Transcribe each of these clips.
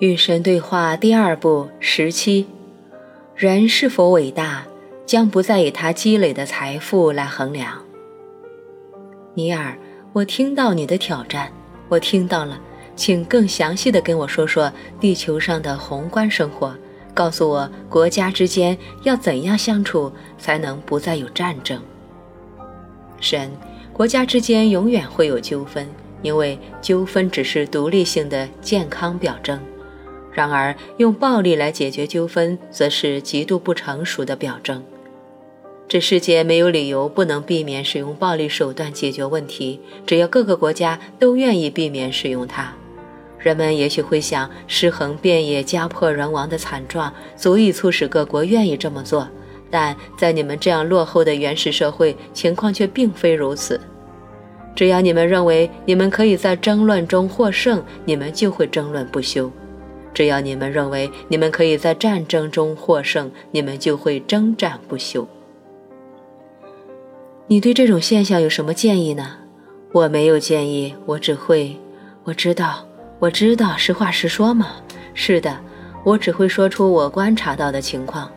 与神对话第二部十七：人是否伟大，将不再以他积累的财富来衡量。尼尔，我听到你的挑战，我听到了，请更详细的跟我说说地球上的宏观生活，告诉我国家之间要怎样相处才能不再有战争。神，国家之间永远会有纠纷，因为纠纷只是独立性的健康表征。然而，用暴力来解决纠纷，则是极度不成熟的表征。这世界没有理由不能避免使用暴力手段解决问题，只要各个国家都愿意避免使用它。人们也许会想，尸横遍野、家破人亡的惨状足以促使各国愿意这么做，但在你们这样落后的原始社会，情况却并非如此。只要你们认为你们可以在争论中获胜，你们就会争论不休。只要你们认为你们可以在战争中获胜，你们就会征战不休。你对这种现象有什么建议呢？我没有建议，我只会……我知道，我知道，实话实说嘛。是的，我只会说出我观察到的情况。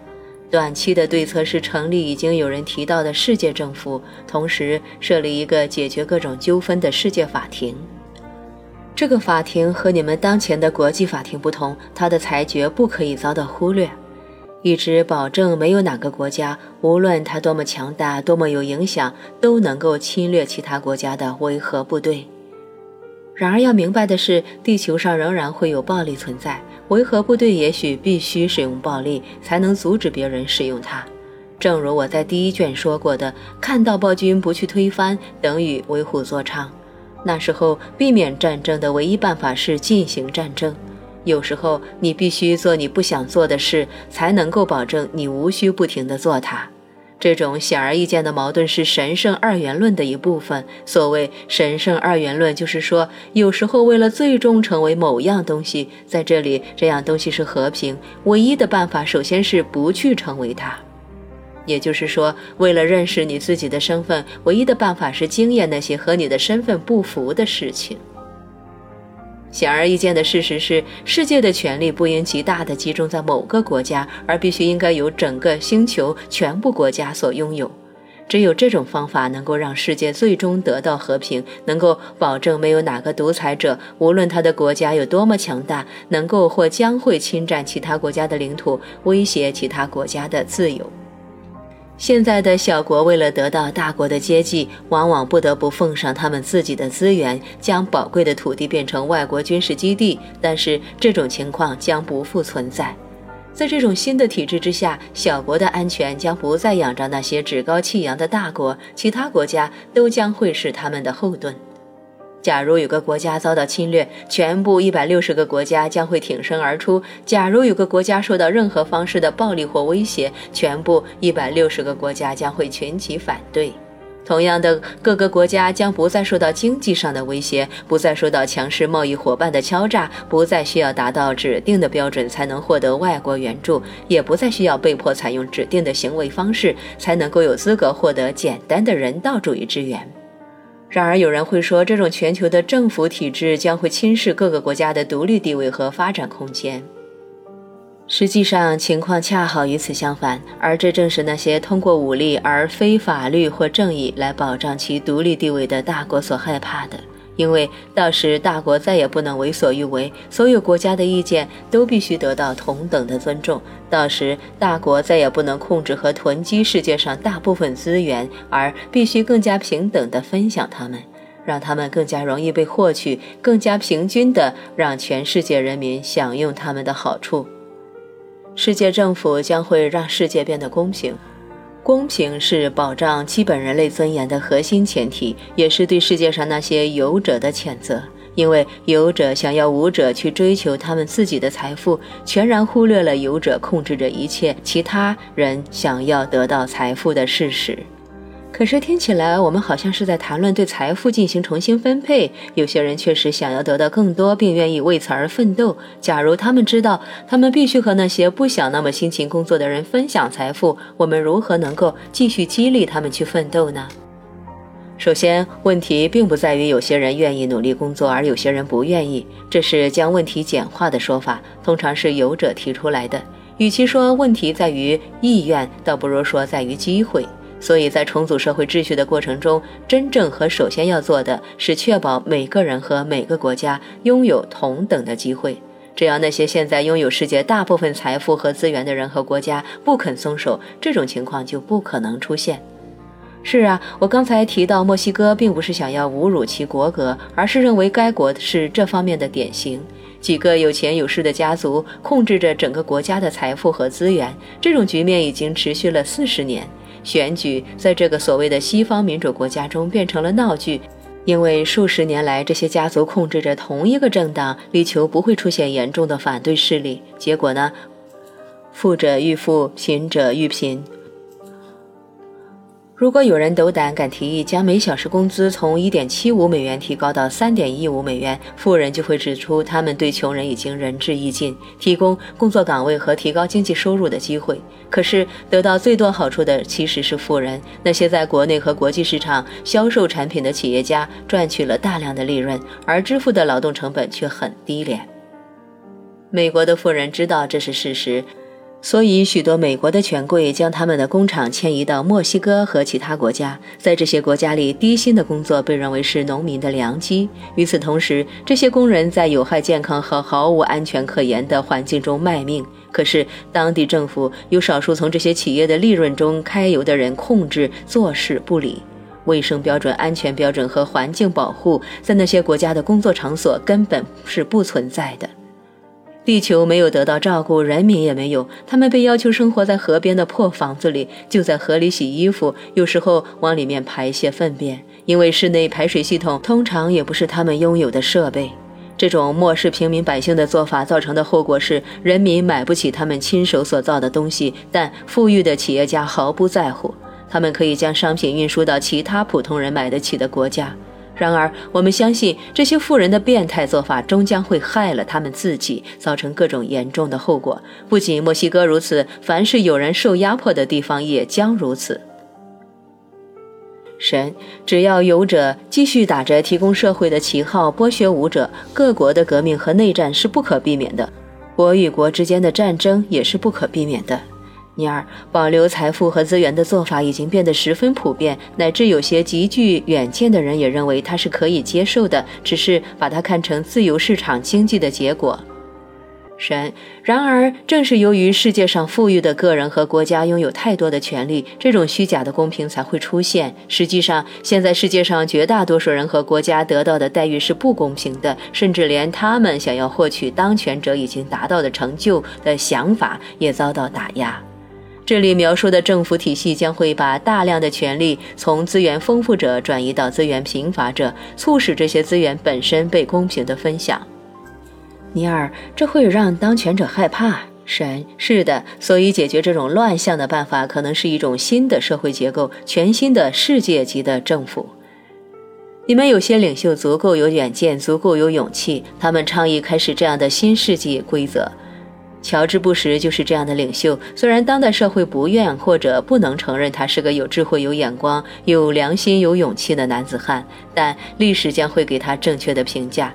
短期的对策是成立已经有人提到的世界政府，同时设立一个解决各种纠纷的世界法庭。这个法庭和你们当前的国际法庭不同，它的裁决不可以遭到忽略，一直保证没有哪个国家，无论它多么强大、多么有影响，都能够侵略其他国家的维和部队。然而要明白的是，地球上仍然会有暴力存在，维和部队也许必须使用暴力才能阻止别人使用它。正如我在第一卷说过的，看到暴君不去推翻，等于为虎作伥。那时候，避免战争的唯一办法是进行战争。有时候，你必须做你不想做的事，才能够保证你无需不停地做它。这种显而易见的矛盾是神圣二元论的一部分。所谓神圣二元论，就是说，有时候为了最终成为某样东西，在这里这样东西是和平，唯一的办法首先是不去成为它。也就是说，为了认识你自己的身份，唯一的办法是经验那些和你的身份不符的事情。显而易见的事实是，世界的权力不应极大的集中在某个国家，而必须应该由整个星球全部国家所拥有。只有这种方法能够让世界最终得到和平，能够保证没有哪个独裁者，无论他的国家有多么强大，能够或将会侵占其他国家的领土，威胁其他国家的自由。现在的小国为了得到大国的接济，往往不得不奉上他们自己的资源，将宝贵的土地变成外国军事基地。但是这种情况将不复存在。在这种新的体制之下，小国的安全将不再仰仗那些趾高气扬的大国，其他国家都将会是他们的后盾。假如有个国家遭到侵略，全部一百六十个国家将会挺身而出；假如有个国家受到任何方式的暴力或威胁，全部一百六十个国家将会群起反对。同样的，各个国家将不再受到经济上的威胁，不再受到强势贸易伙伴的敲诈，不再需要达到指定的标准才能获得外国援助，也不再需要被迫采用指定的行为方式才能够有资格获得简单的人道主义支援。然而，有人会说，这种全球的政府体制将会侵蚀各个国家的独立地位和发展空间。实际上，情况恰好与此相反，而这正是那些通过武力而非法律或正义来保障其独立地位的大国所害怕的。因为到时大国再也不能为所欲为，所有国家的意见都必须得到同等的尊重。到时大国再也不能控制和囤积世界上大部分资源，而必须更加平等地分享它们，让它们更加容易被获取，更加平均地让全世界人民享用它们的好处。世界政府将会让世界变得公平。公平是保障基本人类尊严的核心前提，也是对世界上那些有者的谴责。因为有者想要无者去追求他们自己的财富，全然忽略了有者控制着一切其他人想要得到财富的事实。可是听起来，我们好像是在谈论对财富进行重新分配。有些人确实想要得到更多，并愿意为此而奋斗。假如他们知道他们必须和那些不想那么辛勤工作的人分享财富，我们如何能够继续激励他们去奋斗呢？首先，问题并不在于有些人愿意努力工作，而有些人不愿意，这是将问题简化的说法，通常是有者提出来的。与其说问题在于意愿，倒不如说在于机会。所以在重组社会秩序的过程中，真正和首先要做的是确保每个人和每个国家拥有同等的机会。只要那些现在拥有世界大部分财富和资源的人和国家不肯松手，这种情况就不可能出现。是啊，我刚才提到墨西哥，并不是想要侮辱其国格，而是认为该国是这方面的典型。几个有钱有势的家族控制着整个国家的财富和资源，这种局面已经持续了四十年。选举在这个所谓的西方民主国家中变成了闹剧，因为数十年来这些家族控制着同一个政党，力求不会出现严重的反对势力。结果呢，富者愈富，贫者愈贫。如果有人斗胆敢提议将每小时工资从一点七五美元提高到三点一五美元，富人就会指出他们对穷人已经仁至义尽，提供工作岗位和提高经济收入的机会。可是得到最多好处的其实是富人，那些在国内和国际市场销售产品的企业家赚取了大量的利润，而支付的劳动成本却很低廉。美国的富人知道这是事实。所以，许多美国的权贵将他们的工厂迁移到墨西哥和其他国家。在这些国家里，低薪的工作被认为是农民的良机。与此同时，这些工人在有害健康和毫无安全可言的环境中卖命。可是，当地政府由少数从这些企业的利润中揩油的人控制，坐视不理。卫生标准、安全标准和环境保护，在那些国家的工作场所根本是不存在的。地球没有得到照顾，人民也没有。他们被要求生活在河边的破房子里，就在河里洗衣服，有时候往里面排泄粪便，因为室内排水系统通常也不是他们拥有的设备。这种漠视平民百姓的做法造成的后果是，人民买不起他们亲手所造的东西，但富裕的企业家毫不在乎，他们可以将商品运输到其他普通人买得起的国家。然而，我们相信这些富人的变态做法终将会害了他们自己，造成各种严重的后果。不仅墨西哥如此，凡是有人受压迫的地方也将如此。神，只要有者继续打着提供社会的旗号剥削武者，各国的革命和内战是不可避免的，国与国之间的战争也是不可避免的。尼尔，保留财富和资源的做法已经变得十分普遍，乃至有些极具远见的人也认为它是可以接受的，只是把它看成自由市场经济的结果。神，然而正是由于世界上富裕的个人和国家拥有太多的权利，这种虚假的公平才会出现。实际上，现在世界上绝大多数人和国家得到的待遇是不公平的，甚至连他们想要获取当权者已经达到的成就的想法也遭到打压。这里描述的政府体系将会把大量的权力从资源丰富者转移到资源贫乏者，促使这些资源本身被公平地分享。尼尔，这会让当权者害怕。神，是的，所以解决这种乱象的办法可能是一种新的社会结构，全新的世界级的政府。你们有些领袖足够有远见，足够有勇气，他们倡议开始这样的新世纪规则。乔治·布什就是这样的领袖。虽然当代社会不愿或者不能承认他是个有智慧、有眼光、有良心、有勇气的男子汉，但历史将会给他正确的评价。